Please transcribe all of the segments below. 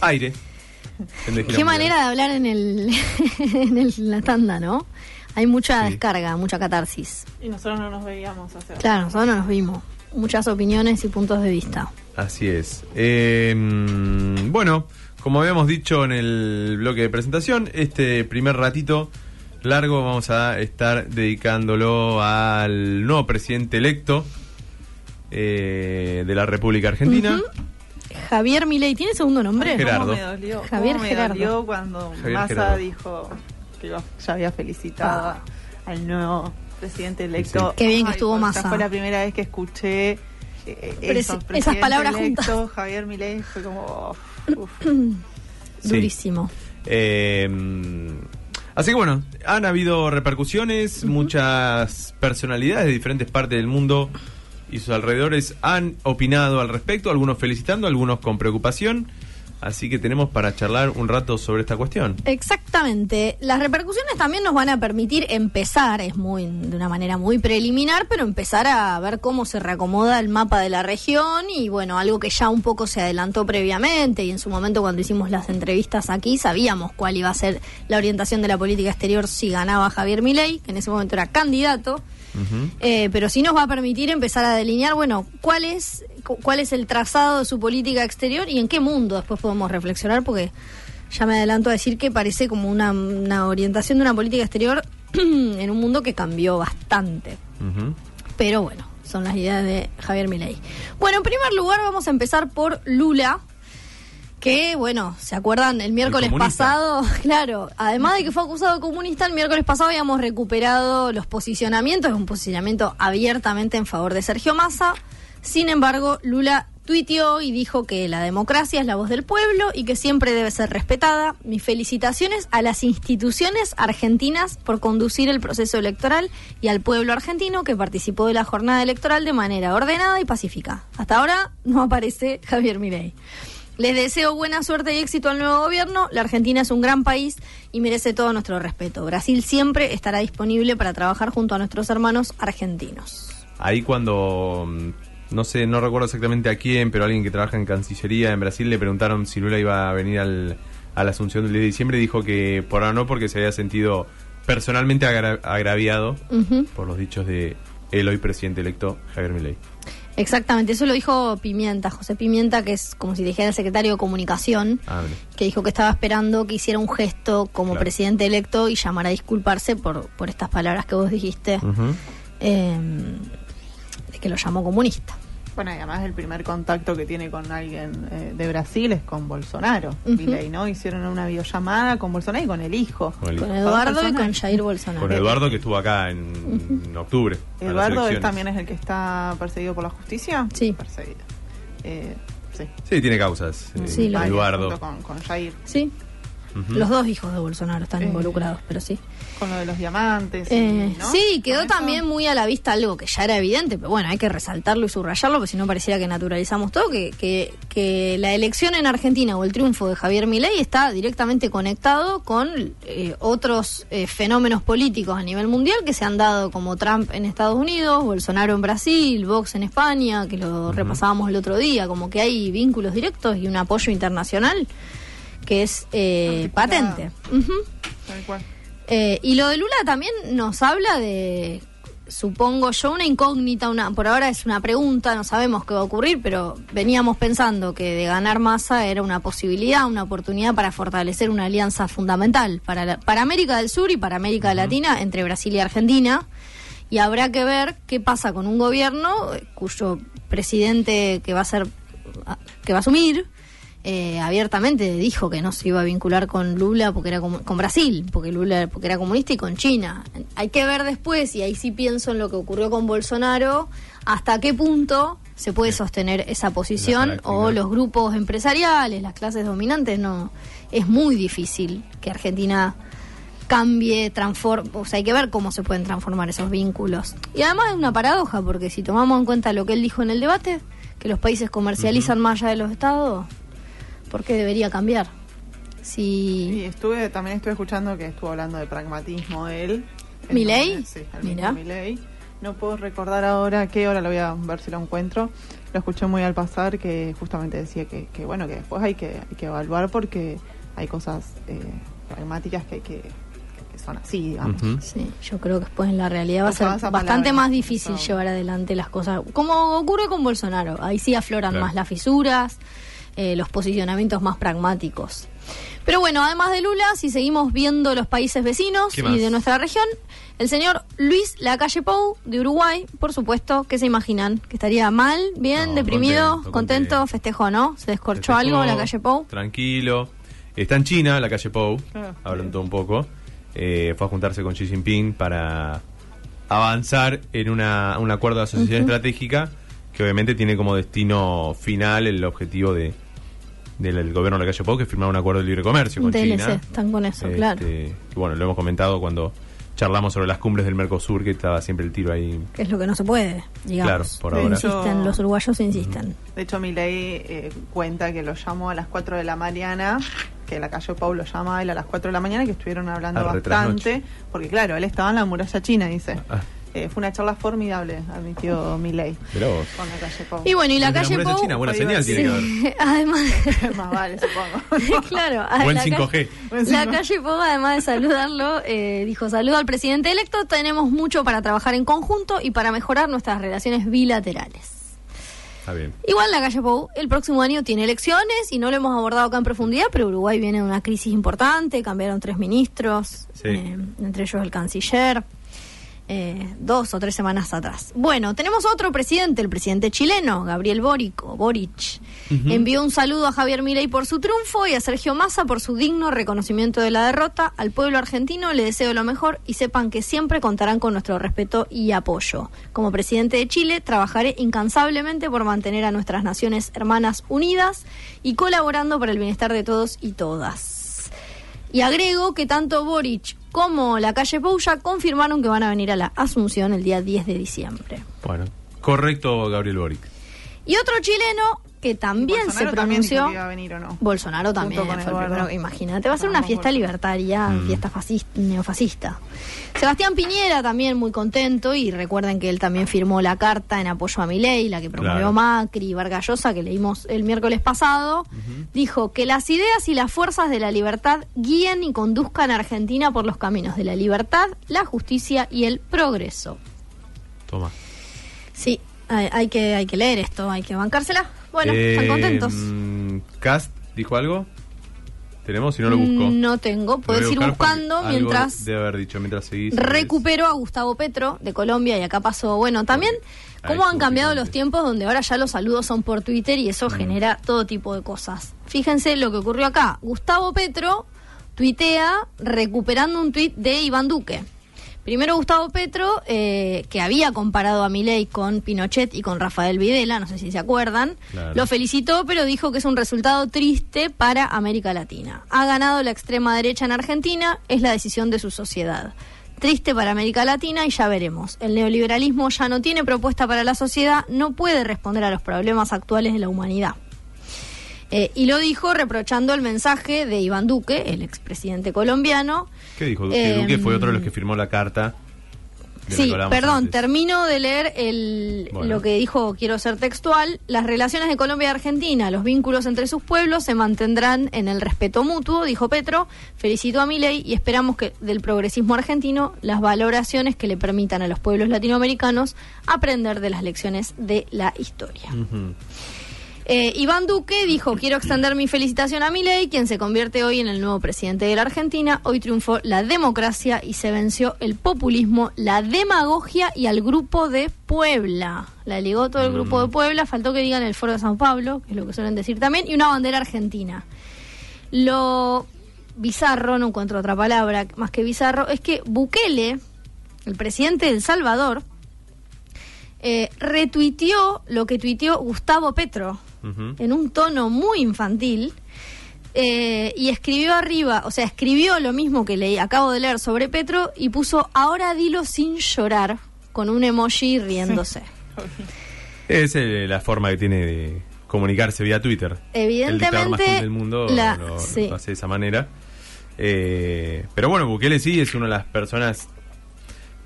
aire. Qué manera de hablar en, el, en el, la tanda, ¿no? Hay mucha Sí. descarga, mucha catarsis. Y nosotros no nos veíamos hace Claro, nosotros no nos vimos. Muchas opiniones y puntos de vista. Así es. Eh, bueno, como habíamos dicho en el bloque de presentación, este primer ratito largo vamos a estar dedicándolo al nuevo presidente electo eh, de la República Argentina. Javier Milei, ¿tiene segundo nombre? Gerardo. ¿Cómo me dolió? Javier ¿Cómo me Gerardo. dolió cuando Javier Massa Gerardo. dijo que iba- ya había felicitado Ah. al nuevo presidente electo? Sí. Qué bien que estuvo Massa. esa Fue la primera vez que escuché eh, eso, esas palabras electo, juntas. Javier Milei fue como... uf. Sí. Durísimo. Eh, así que bueno, han habido repercusiones, muchas personalidades de diferentes partes del mundo y sus alrededores han opinado al respecto, algunos felicitando, algunos con preocupación. Así que tenemos para charlar un rato sobre esta cuestión. Exactamente. Las repercusiones también nos van a permitir empezar, es muy de una manera muy preliminar, pero empezar a ver cómo se reacomoda el mapa de la región y bueno, algo que ya un poco se adelantó previamente y en su momento cuando hicimos las entrevistas aquí sabíamos cuál iba a ser la orientación de la política exterior si ganaba Javier Milei, que en ese momento era candidato. Eh, pero sí nos va a permitir empezar a delinear, bueno, cuál es, cu- cuál es el trazado de su política exterior y en qué mundo después podemos reflexionar, porque ya me adelanto a decir que parece como una, una orientación de una política exterior en un mundo que cambió bastante. Pero bueno, son las ideas de Javier Milei. Bueno, en primer lugar vamos a empezar por Lula, que bueno, ¿se acuerdan? El miércoles pasado, claro, además de que fue acusado de comunista, el miércoles pasado habíamos recuperado los posicionamientos, un posicionamiento abiertamente en favor de Sergio Massa. Sin embargo, Lula tuiteó y dijo que la democracia es la voz del pueblo y que siempre debe ser respetada. Mis felicitaciones a las instituciones argentinas por conducir el proceso electoral y al pueblo argentino que participó de la jornada electoral de manera ordenada y pacífica. Hasta ahora no aparece Javier Milei. Les deseo buena suerte y éxito al nuevo gobierno. La Argentina es un gran país y merece todo nuestro respeto. Brasil siempre estará disponible para trabajar junto a nuestros hermanos argentinos. Ahí cuando, mm, no sé, no recuerdo exactamente a quién, pero alguien que trabaja en Cancillería en Brasil le preguntaron si Lula iba a venir al, a la Asunción del 10 de diciembre dijo que por ahora no porque se había sentido personalmente agra- agraviado por los dichos de el hoy presidente electo Javier Milei. Exactamente, eso lo dijo Pimienta, José Pimienta, que es como si dijera el secretario de Comunicación, Ah, que dijo que estaba esperando que hiciera un gesto como Claro. presidente electo y llamara a disculparse por, por estas palabras que vos dijiste, eh, de que lo llamó comunista. Bueno, y además el primer contacto que tiene con alguien eh, de Brasil es con Bolsonaro. Milei, ¿no? Hicieron una videollamada con Bolsonaro y con el hijo. Con el- Con Eduardo y con Jair Bolsonaro. Con Eduardo que estuvo acá en, en octubre. Eduardo él también es el que está perseguido por la justicia. Sí. Perseguido. Eh, sí. Sí, tiene causas. eh, Sí, Eduardo. junto Con, con Jair. Sí, Los dos hijos de Bolsonaro están Eh. involucrados, pero sí. Con lo de los diamantes. y, Eh, ¿no? Sí, quedó también muy a la vista algo que ya era evidente, pero bueno, hay que resaltarlo y subrayarlo, porque si no pareciera que naturalizamos todo, que, que, que la elección en Argentina o el triunfo de Javier Milei está directamente conectado con eh, otros eh, fenómenos políticos a nivel mundial que se han dado, como Trump en Estados Unidos, Bolsonaro en Brasil, Vox en España, que lo repasábamos el otro día, como que hay vínculos directos y un apoyo internacional que es eh, patente. Ujú. Tal cual. Eh, y lo de Lula también nos habla de, supongo yo, una incógnita, una por ahora es una pregunta, no sabemos qué va a ocurrir, pero veníamos pensando que de ganar masa era una posibilidad, una oportunidad para fortalecer una alianza fundamental para, la- para América del Sur y para América Latina entre Brasil y Argentina. Y habrá que ver qué pasa con un gobierno cuyo presidente que va a ser que va a asumir eh, abiertamente dijo que no se iba a vincular con Lula porque era con Brasil, porque Lula porque era comunista y con China. Hay que ver después y ahí sí pienso en lo que ocurrió con Bolsonaro, hasta qué punto se puede sostener esa posición o los grupos empresariales, las clases dominantes no es muy difícil que Argentina cambie, transforme, o sea, hay que ver cómo se pueden transformar esos vínculos. Y además es una paradoja, porque si tomamos en cuenta lo que él dijo en el debate, que los países comercializan más allá de los estados, ¿por qué debería cambiar? Y Si estuve, también estuve escuchando que estuvo hablando de pragmatismo él. Lunes, Sí, Mira. Milei. No puedo recordar ahora qué hora, lo voy a ver si lo encuentro. lo escuché muy al pasar que justamente decía que, que bueno, que después hay que, hay que evaluar porque hay cosas eh, pragmáticas que hay que, que son así, digamos. Ujú. Sí, yo creo que después en la realidad va a ser bastante palabra, más difícil llevar adelante las cosas, como ocurre con Bolsonaro. Ahí sí afloran Claro. más las fisuras, eh, los posicionamientos más pragmáticos. Pero bueno, además de Lula, si seguimos viendo los países vecinos y de nuestra región, el señor Luis Lacalle Pou de Uruguay, por supuesto, ¿qué se imaginan? ¿Que estaría mal, bien, No, deprimido, contento, contento, contento. festejó, no? ¿Se descorchó Festejó, algo Lacalle Pou? Tranquilo. Está en China, la calle Pou. Ah, Hablando un poco. Eh, fue a juntarse con Xi Jinping para avanzar en una, un acuerdo de asociación estratégica que obviamente tiene como destino final el objetivo de del gobierno de la calle Pou, que es firmar un acuerdo de libre comercio con DLC, China. están con eso, Este, claro. que, bueno, lo hemos comentado cuando charlamos sobre las cumbres del Mercosur, que estaba siempre el tiro ahí. Que es lo que no se puede, digamos. Claro, por ahora. Insisten, los uruguayos insisten. De hecho, Milei eh, cuenta que lo llamó a las 4 de la mañana, que la calle Pau lo llama a él a las 4 de la mañana, que estuvieron hablando bastante, porque claro, él estaba en la muralla china, dice. Ah. Eh, fue una charla formidable, admitió Milei con la calle Pau. Y bueno, y la calle Pou. china, buena señal tiene que haber. Además, Más vale, supongo. claro, Buen la 5G. Buen La 5G. calle Pou, además de saludarlo, eh, dijo: Saludo al presidente electo. Tenemos mucho para trabajar en conjunto y para mejorar nuestras relaciones bilaterales. Está bien. Igual la calle Pou el próximo año tiene elecciones y no lo hemos abordado acá en profundidad, pero Uruguay viene de una crisis importante, cambiaron tres ministros, Sí. eh, entre ellos el canciller, eh, dos o tres semanas atrás. Bueno, tenemos otro presidente, el presidente chileno, Gabriel Boric, o Boric. Envió un saludo a Javier Milei por su triunfo y a Sergio Massa por su digno reconocimiento de la derrota. Al pueblo argentino le deseo lo mejor y sepan que siempre contarán con nuestro respeto y apoyo. Como presidente de Chile, trabajaré incansablemente por mantener a nuestras naciones hermanas unidas y colaborando para el bienestar de todos y todas. Y agrego que tanto Boric como la calle Pou ya confirmaron que van a venir a la Asunción el día 10 de diciembre. Bueno, correcto, Gabriel Boric. Y otro chileno que también se también dijo pronunció. que iba a venir, ¿o no? Bolsonaro también. Imagínate, va a ser una fiesta Bolsonaro. libertaria, Mm. fiesta fascista, neofascista. Sebastián Piñera también muy contento y recuerden que él también firmó la carta en apoyo a Milei, la que promovió Claro. Macri y Vargas Llosa, que leímos el miércoles pasado. Dijo que las ideas y las fuerzas de la libertad guíen y conduzcan a Argentina por los caminos de la libertad, la justicia y el progreso. Toma. Sí, hay, hay que, hay que leer esto, hay que bancársela. Bueno, están Eh, contentos. mm, ¿Cast dijo algo? ¿Tenemos? Si no lo busco. Mm, No tengo, puedes ir buscando mientras Debe haber dicho mientras seguís. recupero a Gustavo Petro de Colombia y acá pasó, bueno, también cómo han cambiado los tiempos donde ahora ya los saludos son por Twitter y Mm. eso genera todo tipo de cosas. Fíjense lo que ocurrió acá. Gustavo Petro tuitea recuperando un tuit de Iván Duque. Primero Gustavo Petro, eh, que había comparado a Milei con Pinochet y con Rafael Videla, no sé si se acuerdan, Claro. lo felicitó, pero dijo que es un resultado triste para América Latina. Ha ganado la extrema derecha en Argentina, es la decisión de su sociedad. Triste para América Latina y ya veremos. El neoliberalismo ya no tiene propuesta para la sociedad, no puede responder a los problemas actuales de la humanidad. Eh, y lo dijo reprochando el mensaje de Iván Duque, el expresidente colombiano, ¿Qué dijo? Que Eh, Duque fue otro de los que firmó la carta. Sí, perdón, antes. termino de leer el, Bueno. lo que dijo, quiero ser textual. Las relaciones de Colombia y Argentina, los vínculos entre sus pueblos se mantendrán en el respeto mutuo, dijo Petro. Felicitó a Milei y esperamos que del progresismo argentino las valoraciones que le permitan a los pueblos latinoamericanos aprender de las lecciones de la historia. Ujú. Eh, Iván Duque dijo, quiero extender mi felicitación a Milei, quien se convierte hoy en el nuevo presidente de la Argentina. Hoy triunfó la democracia y se venció el populismo, la demagogia y al grupo de Puebla. La ligó todo el grupo de Puebla, faltó que digan el foro de San Pablo, que es lo que suelen decir también, y una bandera argentina. Lo bizarro, no encuentro otra palabra más que bizarro, es que Bukele, el presidente de El Salvador, eh, retuiteó lo que tuiteó Gustavo Petro En un tono muy infantil eh, y escribió arriba, o sea, escribió lo mismo que le acabo de leer sobre Petro y puso ahora dilo sin llorar con un emoji riéndose. Es eh, la forma que tiene de comunicarse vía Twitter. El dictador más Evidentemente, cool del mundo la- lo, sí. lo hace de esa manera. Eh, pero bueno, Bukele sí es una de las personas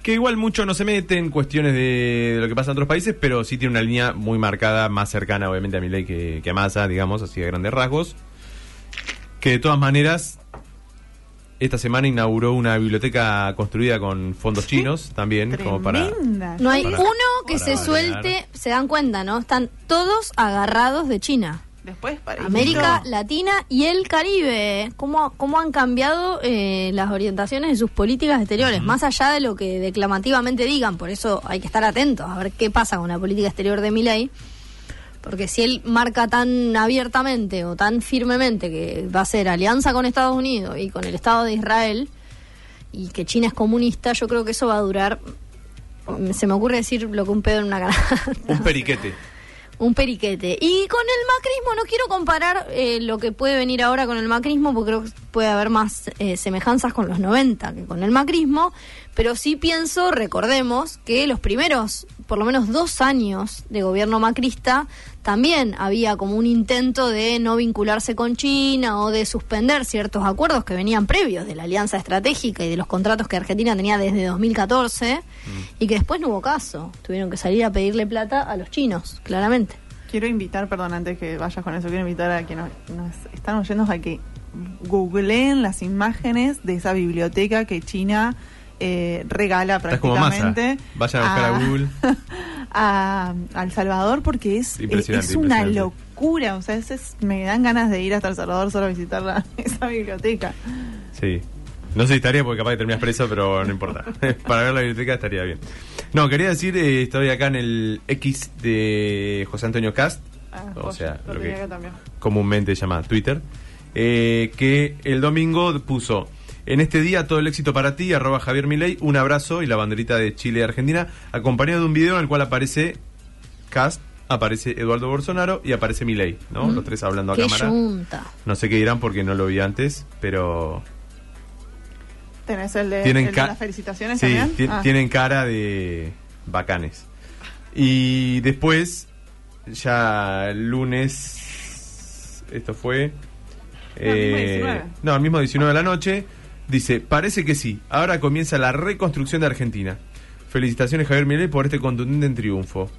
que igual mucho no se mete en cuestiones de, lo que pasa en otros países, pero sí tiene una línea muy marcada, más cercana obviamente a Milei que, que a Massa, digamos, así de grandes rasgos. Que de todas maneras, esta semana inauguró una biblioteca construida con fondos chinos también, como para... Tremenda. No hay Para- uno que se variar. suelte, se dan cuenta, ¿no? Están todos agarrados de China. Después, para América Latina y el Caribe. ¿Cómo, cómo han cambiado eh, las orientaciones de sus políticas exteriores? Más allá de lo que declamativamente digan. Por eso hay que estar atentos a ver qué pasa con la política exterior de Milei. Porque si él marca tan abiertamente o tan firmemente que va a ser alianza con Estados Unidos y con el Estado de Israel y que China es comunista, yo creo que eso va a durar. Se me ocurre decir lo que un pedo en una granada. Un periquete. Un periquete. Y con el macrismo no quiero comparar eh, lo que puede venir ahora con el macrismo, porque creo que puede haber más eh, semejanzas con los 90 que con el macrismo, pero sí pienso, recordemos, que los primeros, por lo menos dos años de gobierno macrista, también había como un intento de no vincularse con China o de suspender ciertos acuerdos que venían previos de la alianza estratégica y de los contratos que Argentina tenía desde 2014 y que después no hubo caso. Tuvieron que salir a pedirle plata a los chinos, claramente. Quiero invitar, perdón, antes que vayas con eso, quiero invitar a quienes nos, están oyendo a que googleen las imágenes de esa biblioteca que China eh, regala Estás como masa. prácticamente. Vayan a buscar a Google. a, a El Salvador porque es, es una locura. O sea, es- es- me dan ganas de ir hasta El Salvador solo a visitar la- esa biblioteca. Sí. No sé si estaría porque capaz que terminas preso, pero no importa. Para ver la biblioteca estaría bien. No, quería decir, eh, estoy acá en el X de José Antonio Cast, Ah, o joya, sea, lo que comúnmente se llama Twitter, eh, que el domingo puso, en este día todo el éxito para ti, arroba Javier Milei, un abrazo y la banderita de Chile y Argentina, acompañado de un video en el cual aparece Cast, aparece Eduardo Bolsonaro y aparece Milei, ¿no? Los tres hablando a Qué cámara. yunta. No sé qué dirán porque no lo vi antes, pero ¿Tenés el de, tienen el de ca- las felicitaciones Sí, también? Ah. tienen cara de bacanes. Y después, ya el lunes, esto fue... No, el mismo eh, 19. no, el mismo 19 de la noche, dice, parece que sí, ahora comienza la reconstrucción de Argentina. Felicitaciones Javier Milei por este contundente triunfo.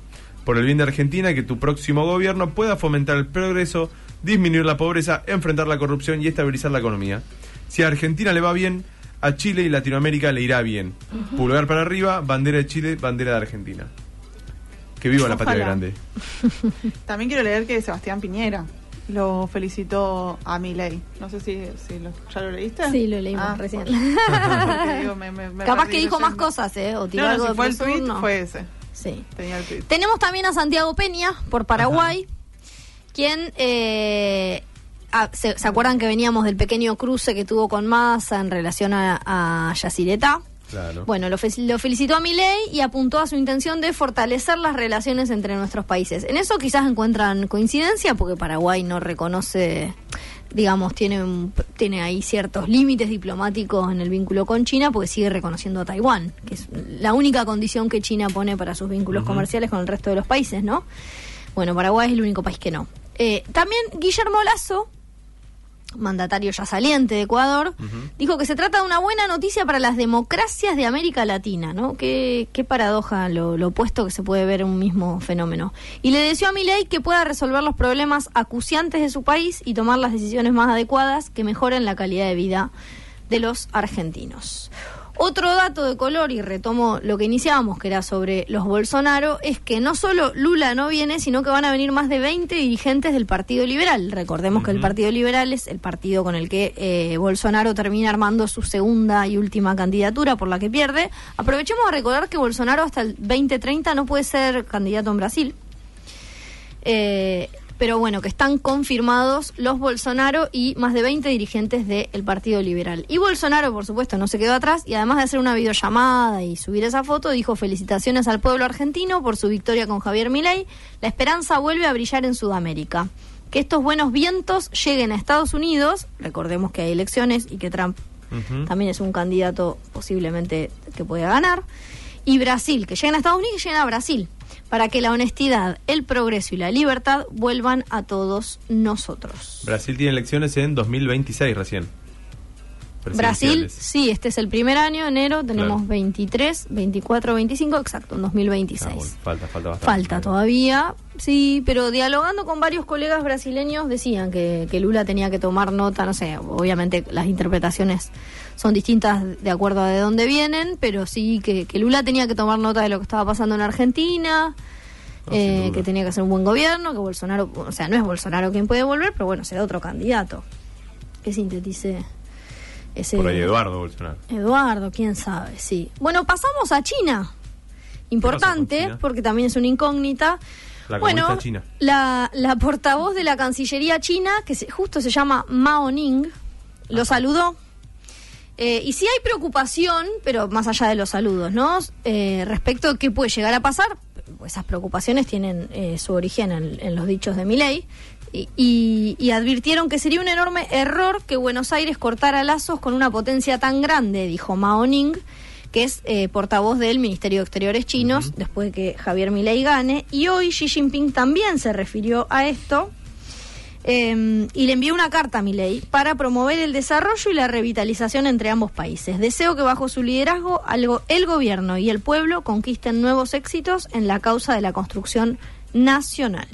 Por el bien de Argentina, que tu próximo gobierno pueda fomentar el progreso, disminuir la pobreza, enfrentar la corrupción y estabilizar la economía. Si a Argentina le va bien, a Chile y Latinoamérica le irá bien. Pulgar para arriba, bandera de Chile, bandera de Argentina. Que viva la patria grande. También quiero leer que Sebastián Piñera lo felicitó a Milei. No sé si, si lo- ya lo leíste. Sí, lo leímos Ah, recién. bueno. Porque digo, me- me- me Capaz que dijo más cosas, ¿eh? O tiró No, no, algo si de fue el tweet, no. fue ese. Sí. Tenía el tweet. Tenemos también a Santiago Peña por Paraguay, quien eh, ah, se, ¿se acuerdan que veníamos del pequeño cruce que tuvo con Massa en relación a, a Yacyretá? Claro. Bueno, lo, fe- lo felicitó a Milei y apuntó a su intención de fortalecer las relaciones entre nuestros países. En eso quizás encuentran coincidencia porque Paraguay no reconoce, digamos, tiene, un- tiene ahí ciertos límites diplomáticos en el vínculo con China porque sigue reconociendo a Taiwán, que es la única condición que China pone para sus vínculos comerciales con el resto de los países, ¿no? Bueno, Paraguay es el único país que no. Eh, también Guillermo Lazo, mandatario ya saliente de Ecuador, dijo que se trata de una buena noticia para las democracias de América Latina, ¿no? Qué, qué paradoja lo, lo opuesto que se puede ver en un mismo fenómeno. Y le deseó a Milei que pueda resolver los problemas acuciantes de su país y tomar las decisiones más adecuadas que mejoren la calidad de vida de los argentinos. Otro dato de color, y retomo lo que iniciábamos, que era sobre los Bolsonaro, es que no solo Lula no viene, sino que van a venir más de 20 dirigentes del Partido Liberal. Recordemos que el Partido Liberal es el partido con el que eh, Bolsonaro termina armando su segunda y última candidatura, por la que pierde. Aprovechemos a recordar que Bolsonaro hasta el 2030 no puede ser candidato en Brasil. Eh, pero bueno, que están confirmados los Bolsonaro y más de 20 dirigentes del Partido Liberal. Y Bolsonaro, por supuesto, no se quedó atrás y además de hacer una videollamada y subir esa foto, dijo felicitaciones al pueblo argentino por su victoria con Javier Milei. La esperanza vuelve a brillar en Sudamérica. Que estos buenos vientos lleguen a Estados Unidos, recordemos que hay elecciones y que Trump también es un candidato posiblemente que pueda ganar. Y Brasil, que lleguen a Estados Unidos y lleguen a Brasil, para que la honestidad, el progreso y la libertad vuelvan a todos nosotros. Brasil tiene elecciones en 2026 recién. Brasil, sí, este es el primer año, enero, tenemos Claro. 23, 24, 25, exacto, en 2026. Ah, bueno, falta, falta bastante. Falta todavía, sí, pero dialogando con varios colegas brasileños decían que, que Lula tenía que tomar nota, no sé, obviamente las interpretaciones son distintas de acuerdo a de dónde vienen, pero sí que, que Lula tenía que tomar nota de lo que estaba pasando en Argentina, No, eh, que tenía que hacer un buen gobierno, que Bolsonaro, o sea, no es Bolsonaro quien puede volver, pero bueno, será otro candidato. Que sintetice ese... Por ahí Eduardo Bolsonaro. Eduardo, quién sabe, sí. Bueno, pasamos a China. Importante, porque también es una incógnita. La bueno, china. La, la portavoz de la Cancillería china, que se- justo se llama Mao Ning, lo saludó. Eh, y sí hay preocupación, pero más allá de los saludos, ¿no? Eh, respecto a qué puede llegar a pasar, pues esas preocupaciones tienen eh, su origen en, en los dichos de Milei. Y, y- advirtieron que sería un enorme error que Buenos Aires cortara lazos con una potencia tan grande, dijo Mao Ning, que es eh, portavoz del Ministerio de Exteriores chinos, después de que Javier Milei gane. Y hoy Xi Jinping también se refirió a esto. Eh, y le envió una carta a Milei para promover el desarrollo y la revitalización entre ambos países. Deseo que bajo su liderazgo algo- el gobierno y el pueblo conquisten nuevos éxitos en la causa de la construcción nacional.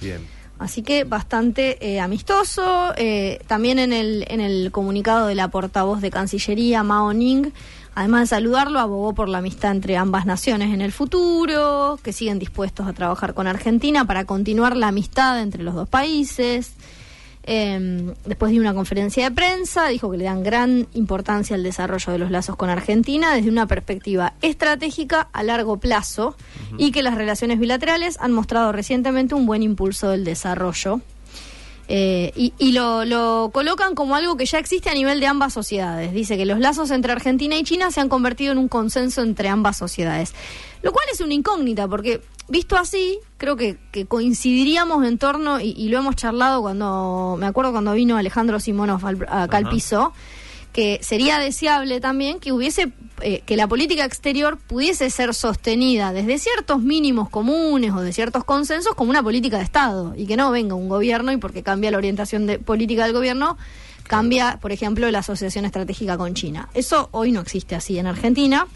Bien. Así que bastante eh, amistoso. Eh, también en el, en el comunicado de la portavoz de Cancillería, Mao Ning, además de saludarlo, abogó por la amistad entre ambas naciones en el futuro, que siguen dispuestos a trabajar con Argentina para continuar la amistad entre los dos países. Eh, después de una conferencia de prensa, dijo que le dan gran importancia al desarrollo de los lazos con Argentina desde una perspectiva estratégica a largo plazo y que las relaciones bilaterales han mostrado recientemente un buen impulso del desarrollo. Eh, y y lo, lo colocan como algo que ya existe a nivel de ambas sociedades. Dice que los lazos entre Argentina y China se han convertido en un consenso entre ambas sociedades. Lo cual es una incógnita, porque visto así, creo que, que coincidiríamos en torno, y, y lo hemos charlado cuando, me acuerdo cuando vino Alejandro Simonov al- acá al piso, que sería deseable también que hubiese eh, que la política exterior pudiese ser sostenida desde ciertos mínimos comunes o de ciertos consensos como una política de Estado y que no venga un gobierno y porque cambia la orientación de política del gobierno cambia, por ejemplo, la asociación estratégica con China. Eso hoy no existe así en Argentina.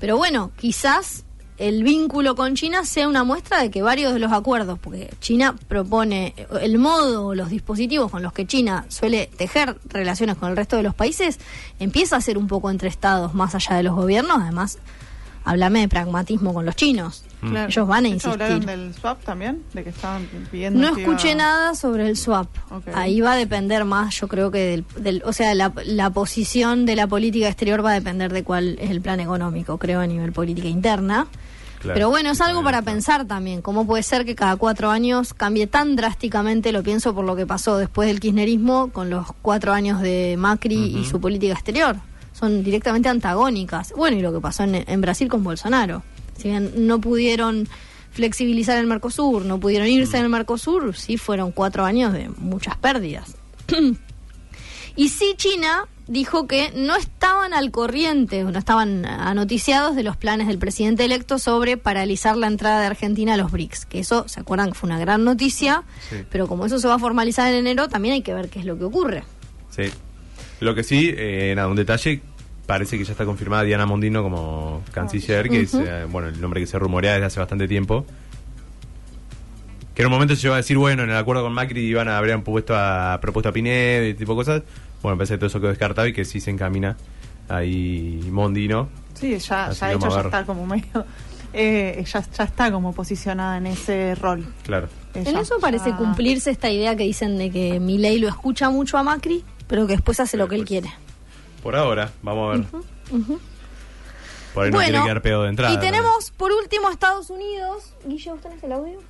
Pero bueno, quizás el vínculo con China sea una muestra de que varios de los acuerdos, porque China propone el modo o los dispositivos con los que China suele tejer relaciones con el resto de los países, empieza a ser un poco entre estados más allá de los gobiernos. Además, háblame de pragmatismo con los chinos. Claro. Ellos van a insistir. ¿Hablaron del swap también? ¿De que estaban pidiendo No que escuché iba- nada sobre el swap. Ahí va a depender más, yo creo que del, del- o sea, la, la posición de la política exterior va a depender de cuál es el plan económico, creo, a nivel política interna. Claro. Pero bueno, es algo para pensar también. ¿Cómo puede ser que cada cuatro años cambie tan drásticamente? Lo pienso por lo que pasó después del kirchnerismo con los cuatro años de Macri y su política exterior. Son directamente antagónicas. Bueno, y lo que pasó en, en Brasil con Bolsonaro. Si bien no pudieron flexibilizar el Mercosur, no pudieron irse del Mercosur, sí fueron cuatro años de muchas pérdidas. Y sí, China dijo que no estaban al corriente, no estaban anoticiados de los planes del presidente electo sobre paralizar la entrada de Argentina a los BRICS. Que eso, ¿se acuerdan que fue una gran noticia? Sí. Pero como eso se va a formalizar en enero, también hay que ver qué es lo que ocurre. Sí. Lo que sí, eh, nada, un detalle, parece que ya está confirmada Diana Mondino como canciller, que es eh, bueno, el nombre que se rumorea desde hace bastante tiempo. Que en un momento se llegó a decir, bueno, en el acuerdo con Macri iban a habrían puesto a propuesto a Pinedo y tipo de cosas. Bueno, parece que todo eso quedó descartado y que sí se encamina ahí Mondino. Sí, ya, ya de hecho ya está como medio... eh, ya, ya está como posicionada en ese rol. Claro. En eso parece ya- cumplirse esta idea que dicen de que Milei lo escucha mucho a Macri, pero que después hace lo que él quiere. Por ahora, vamos a ver. Por ahí no bueno, quiere quedar pedo de entrada. y tenemos por último Estados Unidos. Guille, ¿vos tenés el audio?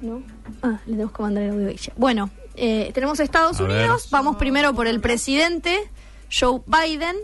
No. Ah, le tenemos que mandar el audio a Guille. Bueno, eh, tenemos Estados A ver. Unidos. Vamos primero por el presidente, Joe Biden.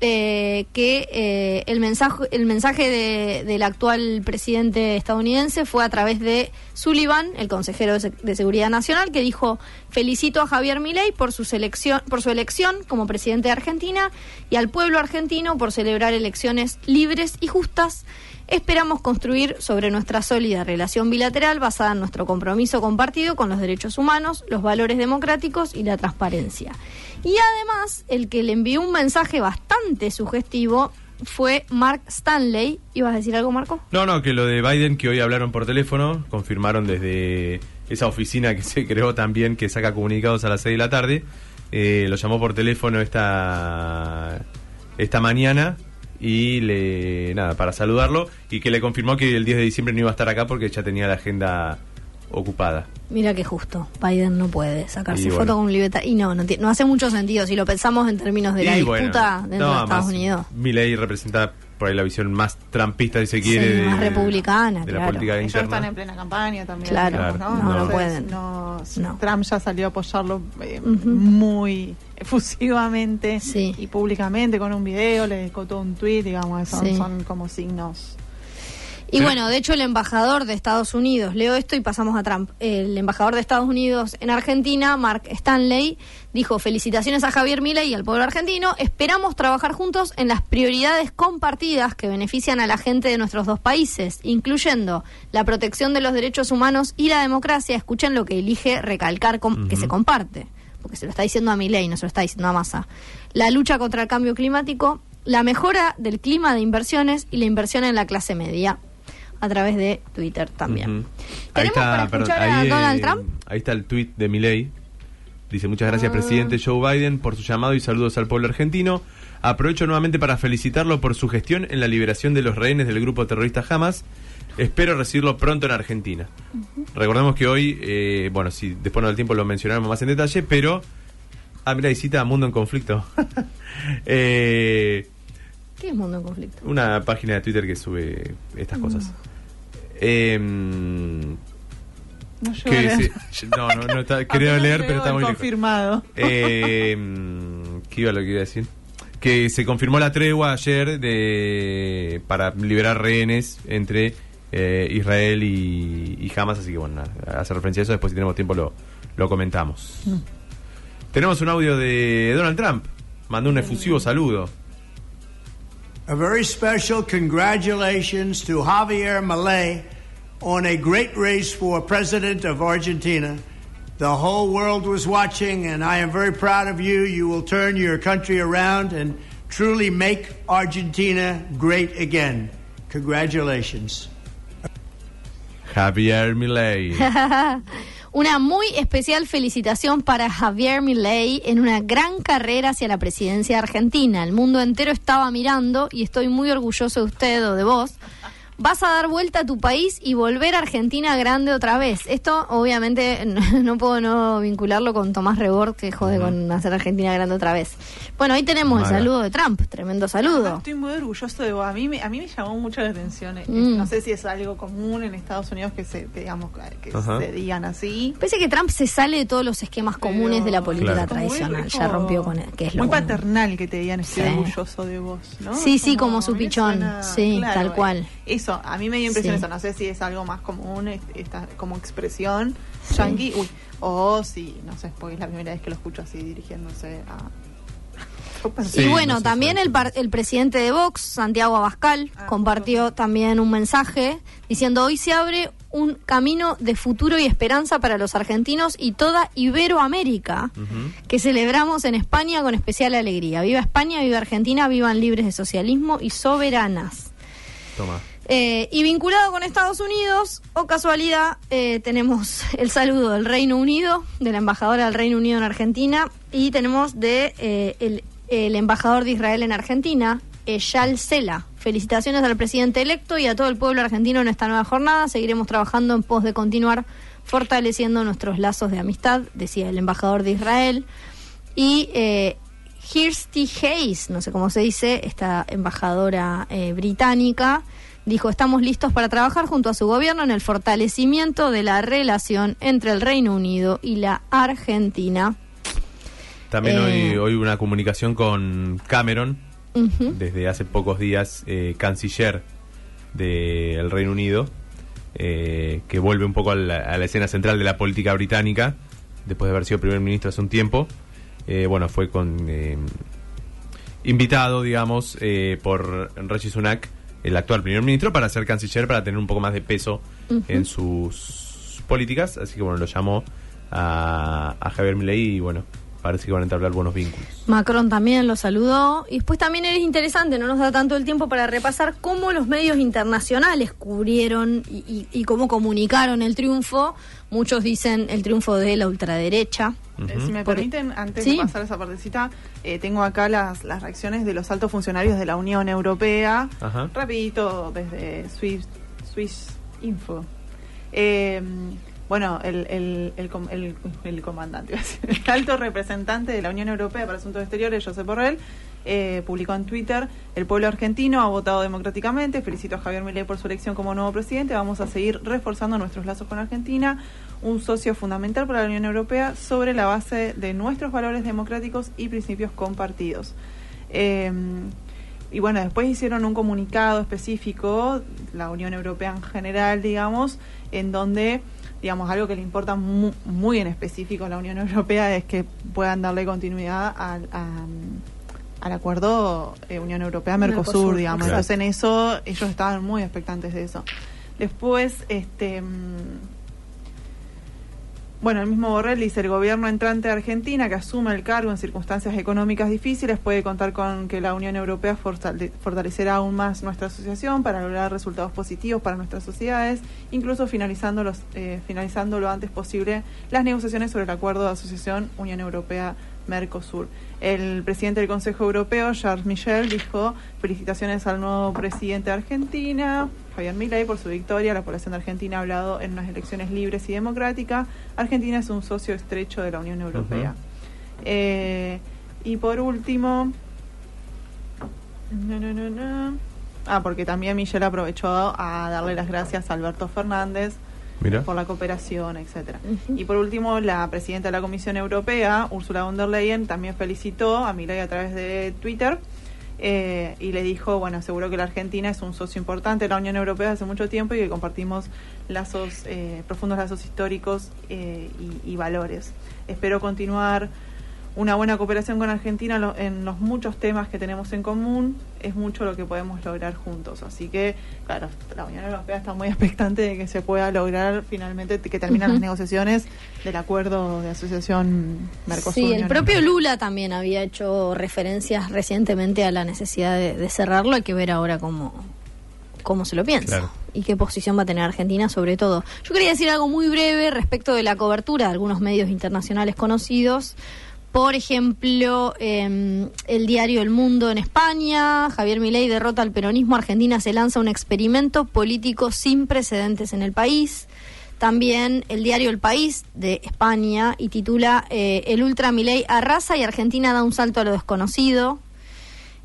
Eh, que eh, el mensaje el mensaje de- del actual presidente estadounidense fue a través de Sullivan, el consejero de, de Seguridad Nacional, que dijo felicito a Javier Milei por su selección por su elección como presidente de Argentina y al pueblo argentino por celebrar elecciones libres y justas Esperamos construir sobre nuestra sólida relación bilateral basada en nuestro compromiso compartido con los derechos humanos, los valores democráticos y la transparencia. Y además, el que le envió un mensaje bastante sugestivo fue Mark Stanley. ¿Ibas a decir algo, Marco? No, no, que lo de Biden que hoy hablaron por teléfono, confirmaron desde esa oficina que se creó también, que saca comunicados a las 6 de la tarde, eh, lo llamó por teléfono esta, esta mañana y le nada para saludarlo y que le confirmó que el 10 de diciembre no iba a estar acá porque ya tenía la agenda ocupada. Mira que justo, Biden no puede sacarse Y foto bueno. con un libreta. Y no, no, no hace mucho sentido si lo pensamos en términos de la disputa bueno, dentro no, de Estados Unidos. Milley representa por ahí la visión más trampista, si se quiere, Sí, de, más republicana, de la claro. política Ellos interna. están en plena campaña también. Claro, digamos, ¿no? no, pueden. no- No. Trump ya salió a apoyarlo eh, muy efusivamente Sí. y públicamente con un video, le dedicó todo un tweet, digamos, son, Sí. son como signos. Y bueno, de hecho el embajador de Estados Unidos, leo esto y pasamos a Trump, el embajador de Estados Unidos en Argentina, Mark Stanley, dijo felicitaciones a Javier Milei y al pueblo argentino, esperamos trabajar juntos en las prioridades compartidas que benefician a la gente de nuestros dos países, incluyendo la protección de los derechos humanos y la democracia, escuchen lo que elige recalcar que se comparte, porque se lo está diciendo a Milei, no se lo está diciendo a Massa, la lucha contra el cambio climático, la mejora del clima de inversiones y la inversión en la clase media a través de Twitter también. Ahí ¿Tenemos está, para perdón, escuchar a ahí, eh, Donald Trump? Ahí está el tweet de Milei. Dice, muchas gracias Ah. presidente Joe Biden por su llamado y saludos al pueblo argentino. Aprovecho nuevamente para felicitarlo por su gestión en la liberación de los rehenes del grupo terrorista Hamas. Espero recibirlo pronto en Argentina. Recordemos que hoy, eh, bueno, si después no del tiempo lo mencionaremos más en detalle, pero... Ah, mira, visita Mundo en Conflicto. eh, ¿Qué es Mundo en Conflicto? una página de Twitter que sube estas cosas. Em, No que sí, no, no, no está, leer, pero está muy confirmado. Eh, mm, ¿Qué iba lo que iba a decir? Que se confirmó la tregua ayer de para liberar rehenes entre eh, Israel y, y Hamas, así que bueno, nada, hace referencia a eso, después si tenemos tiempo lo, lo comentamos. Mm. Tenemos un audio de Donald Trump, mandó un efusivo saludo. A very special congratulations to Javier Milei on a great race for president of Argentina. The whole world was watching, and I am very proud of you. You will turn your country around and truly make Argentina great again. Congratulations. Javier Milei. Una muy especial felicitación para Javier Milei en una gran carrera hacia la presidencia de Argentina. El mundo entero estaba mirando y estoy muy orgulloso de usted o de vos. Vas a dar vuelta a tu país y volver a Argentina grande otra vez. Esto, obviamente, no, puedo no vincularlo con Tomás Rebord, que jode con hacer Argentina grande otra vez. Bueno, ahí tenemos el saludo de Trump. Tremendo saludo. Estoy muy orgulloso de vos. A mí me, a mí me llamó mucho la atención. eh, Mm. No sé si es algo común en Estados Unidos que se, que digamos, que se digan así. Parece que Trump se sale de todos los esquemas comunes de la política Claro. Tradicional. Ya como rompió con él, que es lo Muy bueno. paternal que te digan estoy Sí. orgulloso de vos, ¿no? Sí, sí, como su pichón. Sí, tal cual. Eso, a mí me dio impresión Sí. eso. No sé si es algo más común, es- esta, como expresión yankee, uy, o si, no sé, porque es la primera vez que lo escucho así dirigiéndose a. Sí, y bueno, no sé también si- el, par- el presidente de Vox, Santiago Abascal, Ah, compartió también un mensaje diciendo hoy se abre un camino de futuro y esperanza para los argentinos y toda Iberoamérica que celebramos en España con especial alegría. Viva España, viva Argentina, vivan libres de socialismo y soberanas. Toma. Eh, y vinculado con Estados Unidos, o casualidad, eh, tenemos el saludo del Reino Unido, de la embajadora del Reino Unido en Argentina, y tenemos de eh, el, el embajador de Israel en Argentina, Eyal Sela. Felicitaciones al presidente electo y a todo el pueblo argentino en esta nueva jornada. Seguiremos trabajando en pos de continuar fortaleciendo nuestros lazos de amistad, decía el embajador de Israel. Y eh, Kirsty Hayes, no sé cómo se dice, esta embajadora eh, británica, dijo, estamos listos para trabajar junto a su gobierno en el fortalecimiento de la relación entre el Reino Unido y la Argentina. También Eh. hoy, hoy una comunicación con Cameron, desde hace pocos días eh, canciller del Reino Unido, eh, que vuelve un poco a la, a la escena central de la política británica, después de haber sido primer ministro hace un tiempo. Bueno, fue con invitado, digamos, eh, por Rishi Sunak el actual primer ministro para ser canciller, para tener un poco más de peso en sus políticas. Así que bueno, lo llamó a, a Javier Milei y bueno, parece que van a entablar buenos vínculos. Macron también lo saludó. Y después también es interesante, no nos da tanto el tiempo para repasar cómo los medios internacionales cubrieron y, y- y cómo comunicaron el triunfo. Muchos dicen el triunfo de la ultraderecha. Eh, Si me permiten, antes Sí. de pasar a esa partecita, eh, tengo acá las, las reacciones de los altos funcionarios de la Unión Europea. Ajá. Rapidito, desde Swiss, Swiss Info. Eh, bueno, el, el, el, com- el- el comandante, el alto representante de la Unión Europea para Asuntos Exteriores, Josep Borrell, eh, publicó en Twitter, el pueblo argentino ha votado democráticamente, felicito a Javier Milei por su elección como nuevo presidente, vamos a seguir reforzando nuestros lazos con Argentina, un socio fundamental para la Unión Europea sobre la base de nuestros valores democráticos y principios compartidos. Eh, y bueno, después hicieron un comunicado específico, la Unión Europea en general, digamos, en donde, digamos, algo que le importa mu- muy en específico a la Unión Europea es que puedan darle continuidad al, a- al acuerdo eh, Unión Europea-Mercosur, Mercosur, digamos. Entonces, en eso, ellos estaban muy expectantes de eso. Después, este. mm, bueno, el mismo Borrell dice, el gobierno entrante de Argentina, que asume el cargo en circunstancias económicas difíciles, puede contar con que la Unión Europea fortale- fortalecerá aún más nuestra asociación para lograr resultados positivos para nuestras sociedades, incluso finalizando, los, eh, finalizando lo antes posible las negociaciones sobre el acuerdo de asociación Unión Europea-Mercosur. El presidente del Consejo Europeo, Charles Michel, dijo, felicitaciones al nuevo presidente de Argentina, Javier Milei, por su victoria. La población de Argentina ha hablado en unas elecciones libres y democráticas. Argentina es un socio estrecho de la Unión Europea. Eh, y por último... No, no, no, no. Ah, porque también Michel aprovechó a darle las gracias a Alberto Fernández Mira. por la cooperación, etcétera. Y por último, la presidenta de la Comisión Europea, Ursula von der Leyen, también felicitó a Milei a través de Twitter eh, y le dijo, bueno, aseguró que la Argentina es un socio importante de la Unión Europea hace mucho tiempo y que compartimos lazos, eh, profundos lazos históricos eh, y valores. Espero continuar una buena cooperación con Argentina en lo- en los muchos temas que tenemos en común. Es mucho lo que podemos lograr juntos. Así que, claro, la Unión Europea está muy expectante de que se pueda lograr finalmente que terminen las negociaciones del acuerdo de asociación Mercosur. Sí, el propio. Lula también había hecho referencias recientemente a la necesidad de, de cerrarlo. Hay que ver ahora cómo, cómo se lo piensa Claro. y qué posición va a tener Argentina sobre todo. Yo quería decir algo muy breve respecto de la cobertura de algunos medios internacionales conocidos. Por ejemplo, eh, el diario El Mundo en España, Javier Milei derrota al peronismo, Argentina se lanza un experimento político sin precedentes en el país. También el diario El País de España y titula eh, El Ultra Milei arrasa y Argentina da un salto a lo desconocido.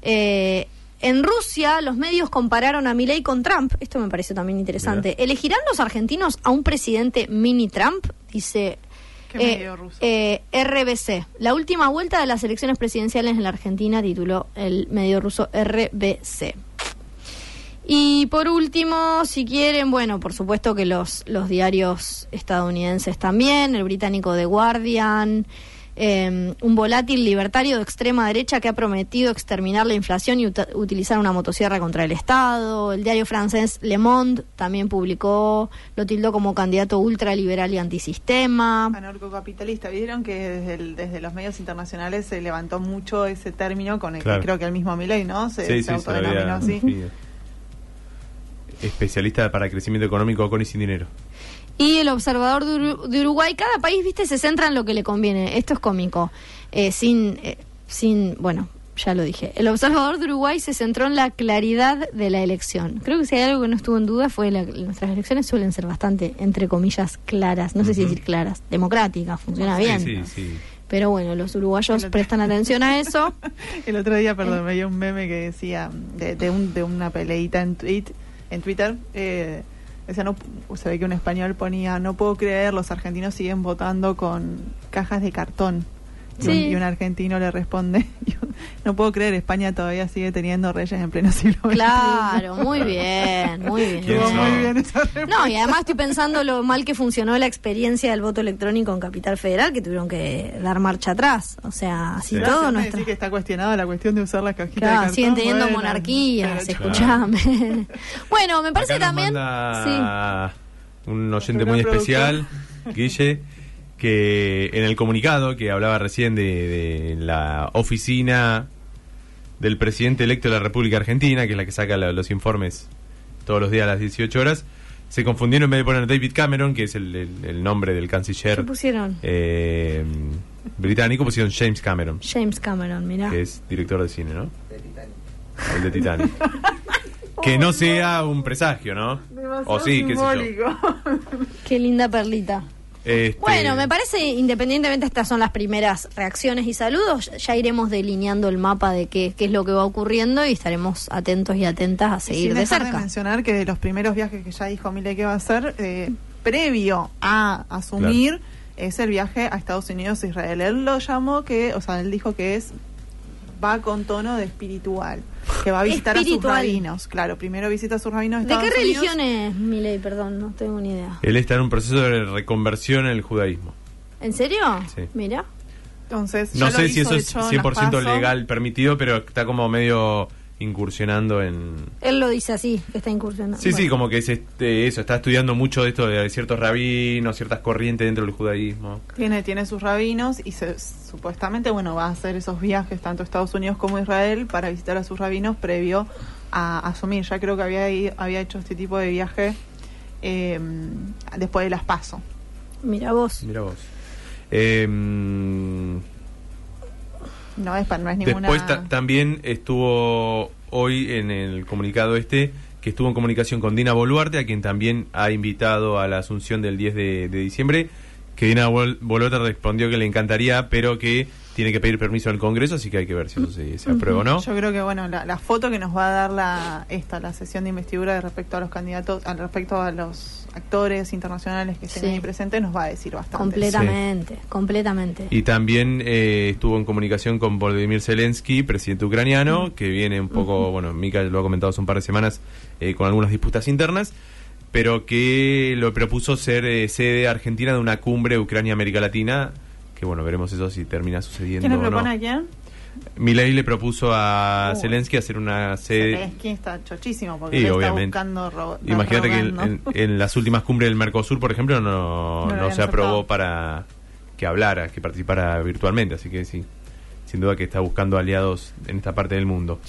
Eh, en Rusia, los medios compararon a Milei con Trump. Esto me pareció también interesante. ¿Elegirán los argentinos a un presidente mini Trump? Dice ¿Qué eh, ruso? eh, RBC. La última vuelta de las elecciones presidenciales en la Argentina tituló el medio ruso RBC. Y por último, si quieren, bueno, por supuesto que los, los diarios estadounidenses también, el británico The Guardian, eh, un volátil libertario de extrema derecha que ha prometido exterminar la inflación y utilizar una motosierra contra el Estado. El diario francés Le Monde también publicó, lo tildó como candidato ultraliberal y antisistema. Anarcocapitalista. Vieron que desde, el- desde los medios internacionales se levantó mucho ese término con el Claro. que creo que el mismo Milei, ¿no? Se, Sí, se sí, se lo autodenominó así. Especialista para crecimiento económico con y sin dinero. Y el observador de, Uru- de Uruguay, cada país, viste, se centra en lo que le conviene. Esto es cómico. Eh, sin, eh, sin, bueno, ya lo dije. El observador de Uruguay se centró en la claridad de la elección. Creo que si hay algo que no estuvo en duda fue la, nuestras elecciones suelen ser bastante, entre comillas, claras. No sé si decir claras, democráticas, funciona Sí, bien. sí, sí. Pero bueno, los uruguayos prestan atención a eso. El otro día, Eh. perdón, veía un meme que decía de, de, un, de una peleita en, tweet, en Twitter. Eh, decía, no, se ve que un español ponía, no puedo creer, los argentinos siguen votando con cajas de cartón. Y, un, Sí. y un argentino le responde, yo no puedo creer, España todavía sigue teniendo reyes en pleno siglo XXI". Claro, muy bien, muy bien. ¿Quién Estuvo son? muy bien esa respuesta. No, y además estoy pensando lo mal que funcionó la experiencia del voto electrónico en Capital Federal, que tuvieron que dar marcha atrás. O sea, así Sí. Todo nuestra... que está cuestionada la cuestión de usar las cajitas de Claro, cartón. siguen teniendo bueno, monarquías, escuchame. bueno, me parece Acá nos también... manda un oyente muy especial, Guille, que en el comunicado que hablaba recién de, de la oficina del presidente electo de la República Argentina, que es la que saca la- los informes todos los días a las 18 horas, se confundieron en vez de poner David Cameron, que es el, el- el nombre del ¿Qué canciller pusieron? eh, británico, pusieron James Cameron, James Cameron, mirá. que es director de cine, ¿no? El de Titanic. que no sea un presagio, ¿no? Demasiado O sí, qué sé yo. simbólico. Qué linda perlita. Este, Bueno, me parece, independientemente estas son las primeras reacciones y saludos, ya iremos delineando el mapa de qué, qué es lo que va ocurriendo y estaremos atentos y atentas a Y seguir sin de dejar cerca. mencionar que de los primeros viajes que ya dijo Mile que va a hacer, eh, previo a asumir, es el viaje a Estados Unidos e Israel. Él lo llamó que, o sea, él dijo que es va con tono de espiritual, que va a visitar a sus rabinos. Claro, primero visita a sus rabinos de ¿De qué Unidos. religión es Milei? Perdón, no tengo ni idea. Él está en un proceso de reconversión en el judaísmo. ¿En serio? Sí. Mira. Entonces, No sé si eso es hecho, en las 100% PASO. legal permitido, pero está como medio incursionando en... Él lo dice así, que está incursionando. Sí, sí, como que es este, eso, está estudiando mucho de esto de ciertos rabinos, ciertas corrientes dentro del judaísmo. Tiene, tiene sus rabinos y se, supuestamente, bueno, va a hacer esos viajes tanto a Estados Unidos como a Israel para visitar a sus rabinos previo a asumir. Ya creo que había, ido- había hecho este tipo de viaje eh, después de las PASO. Mira vos. Mira vos. Em, No es, no es ninguna... Después ta- también estuvo hoy en el comunicado este, que estuvo en comunicación con Dina Boluarte, a quien también ha invitado a la asunción del 10 de, de diciembre, que Dina Bol- Boluarte respondió que le encantaría, pero que tiene que pedir permiso al Congreso, así que hay que ver si eso se, se aprueba o no. Yo creo que bueno la, la foto que nos va a dar la esta la sesión de investidura de respecto a los candidatos, al respecto a los actores internacionales que estén Sí. ahí presentes nos va a decir bastante. Completamente, completamente. Y también eh, estuvo en comunicación con Volodymyr Zelensky, presidente ucraniano, que viene un poco, bueno, Mika lo ha comentado hace un par de semanas, eh, con algunas disputas internas, pero que lo propuso ser eh, sede argentina de una cumbre Ucrania-América Latina, que bueno, veremos eso si termina sucediendo ¿Quién le o no. propone a quién? Milei le propuso a Uy. Zelensky hacer una sede... Zelensky está chochísimo porque está buscando Imagínate que en, rogando. en- en las últimas cumbres del Mercosur, por ejemplo, no, No se aprobó para que hablara, que participara virtualmente. Así que sí, sin duda que está buscando aliados en esta parte del mundo.